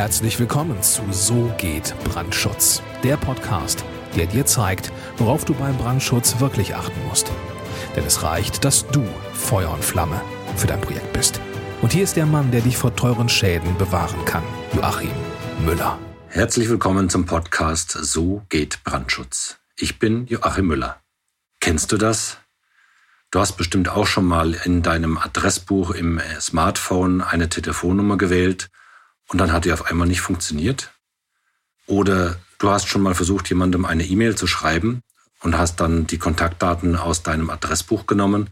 Herzlich willkommen zu So geht Brandschutz, der Podcast, der dir zeigt, worauf du beim Brandschutz wirklich achten musst. Denn es reicht, dass du Feuer und Flamme für dein Projekt bist. Und hier ist der Mann, der dich vor teuren Schäden bewahren kann, Joachim Müller. Herzlich willkommen zum Podcast So geht Brandschutz. Ich bin Joachim Müller. Kennst du das? Du hast bestimmt auch schon mal in deinem Adressbuch im Smartphone eine Telefonnummer gewählt und dann hat die auf einmal nicht funktioniert. Oder du hast schon mal versucht, jemandem eine E-Mail zu schreiben und hast dann die Kontaktdaten aus deinem Adressbuch genommen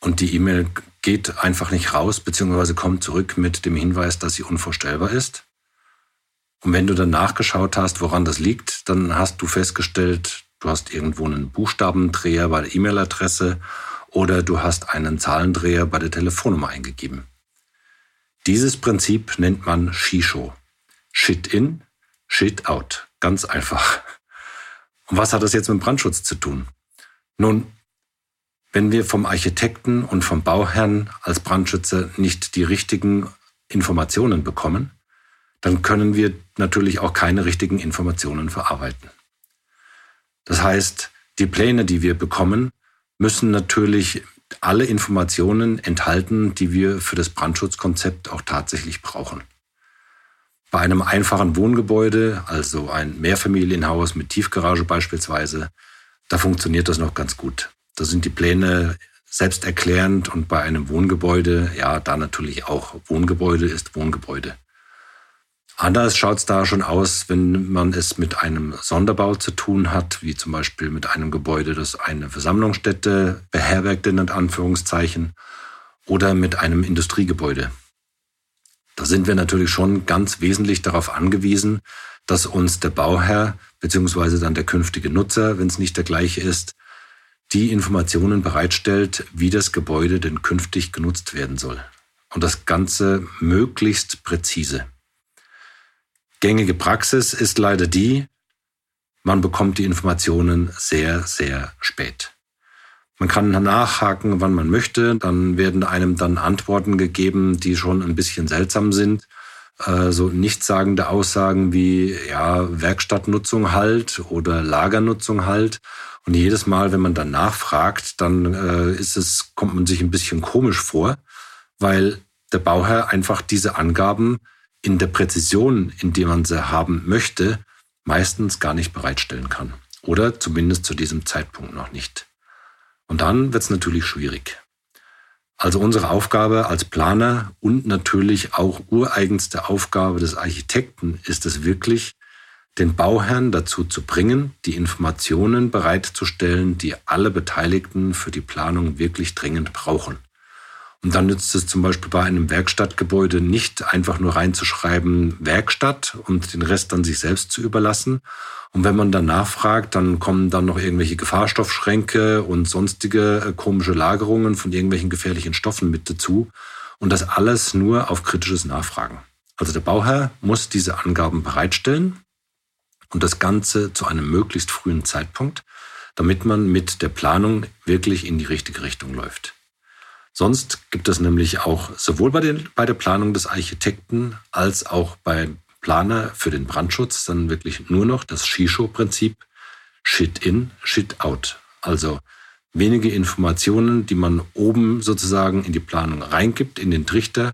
und die E-Mail geht einfach nicht raus, beziehungsweise kommt zurück mit dem Hinweis, dass sie unvorstellbar ist. Und wenn du dann nachgeschaut hast, woran das liegt, dann hast du festgestellt, du hast irgendwo einen Buchstabendreher bei der E-Mail-Adresse oder du hast einen Zahlendreher bei der Telefonnummer eingegeben. Dieses Prinzip nennt man Shisho. Shit in, shit out. Ganz einfach. Und was hat das jetzt mit Brandschutz zu tun? Nun, wenn wir vom Architekten und vom Bauherrn als Brandschützer nicht die richtigen Informationen bekommen, dann können wir natürlich auch keine richtigen Informationen verarbeiten. Das heißt, die Pläne, die wir bekommen, müssen natürlich alle Informationen enthalten, die wir für das Brandschutzkonzept auch tatsächlich brauchen. Bei einem einfachen Wohngebäude, also ein Mehrfamilienhaus mit Tiefgarage beispielsweise, da funktioniert das noch ganz gut. Da sind die Pläne selbsterklärend und bei einem Wohngebäude, ja, da natürlich auch Wohngebäude ist Wohngebäude. Anders schaut es da schon aus, wenn man es mit einem Sonderbau zu tun hat, wie zum Beispiel mit einem Gebäude, das eine Versammlungsstätte beherbergt, in Anführungszeichen, oder mit einem Industriegebäude. Da sind wir natürlich schon ganz wesentlich darauf angewiesen, dass uns der Bauherr beziehungsweise dann der künftige Nutzer, wenn es nicht der gleiche ist, die Informationen bereitstellt, wie das Gebäude denn künftig genutzt werden soll. Und das Ganze möglichst präzise. Gängige Praxis ist leider die, man bekommt die Informationen sehr, sehr spät. Man kann nachhaken, wann man möchte, dann werden einem dann Antworten gegeben, die schon ein bisschen seltsam sind. Äh, so nichtssagende Aussagen wie ja, Werkstattnutzung halt oder Lagernutzung halt. Und jedes Mal, wenn man dann nachfragt, dann äh, ist es, kommt man sich ein bisschen komisch vor, weil der Bauherr einfach diese Angaben in der Präzision, in der man sie haben möchte, meistens gar nicht bereitstellen kann. Oder zumindest zu diesem Zeitpunkt noch nicht. Und dann wird es natürlich schwierig. Also unsere Aufgabe als Planer und natürlich auch ureigenste Aufgabe des Architekten ist es wirklich, den Bauherrn dazu zu bringen, die Informationen bereitzustellen, die alle Beteiligten für die Planung wirklich dringend brauchen. Und dann nützt es zum Beispiel bei einem Werkstattgebäude nicht einfach nur reinzuschreiben Werkstatt und den Rest dann sich selbst zu überlassen. Und wenn man dann nachfragt, dann kommen dann noch irgendwelche Gefahrstoffschränke und sonstige äh, komische Lagerungen von irgendwelchen gefährlichen Stoffen mit dazu. Und das alles nur auf kritisches Nachfragen. Also der Bauherr muss diese Angaben bereitstellen und das Ganze zu einem möglichst frühen Zeitpunkt, damit man mit der Planung wirklich in die richtige Richtung läuft. Sonst gibt es nämlich auch sowohl bei, den, bei der Planung des Architekten als auch beim Planer für den Brandschutz dann wirklich nur noch das Shisho-Prinzip Shit in, Shit out. Also wenige Informationen, die man oben sozusagen in die Planung reingibt, in den Trichter,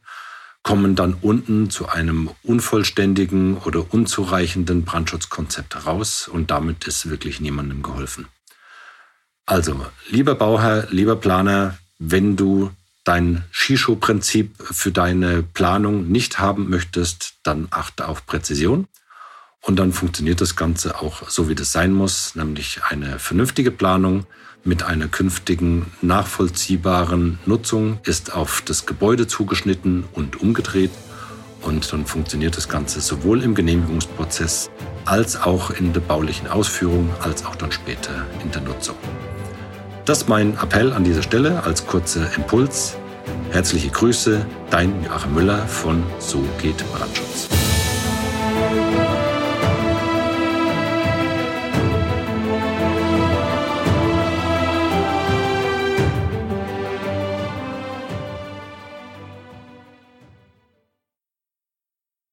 kommen dann unten zu einem unvollständigen oder unzureichenden Brandschutzkonzept raus und damit ist wirklich niemandem geholfen. Also, lieber Bauherr, lieber Planer, wenn du dein Shisho-Prinzip für deine Planung nicht haben möchtest, dann achte auf Präzision. Und dann funktioniert das Ganze auch so, wie das sein muss, nämlich eine vernünftige Planung mit einer künftigen nachvollziehbaren Nutzung ist auf das Gebäude zugeschnitten und umgedreht. Und dann funktioniert das Ganze sowohl im Genehmigungsprozess als auch in der baulichen Ausführung, als auch dann später in der Nutzung. Das ist mein Appell an dieser Stelle als kurzer Impuls. Herzliche Grüße, dein Joachim Müller von So geht Brandschutz.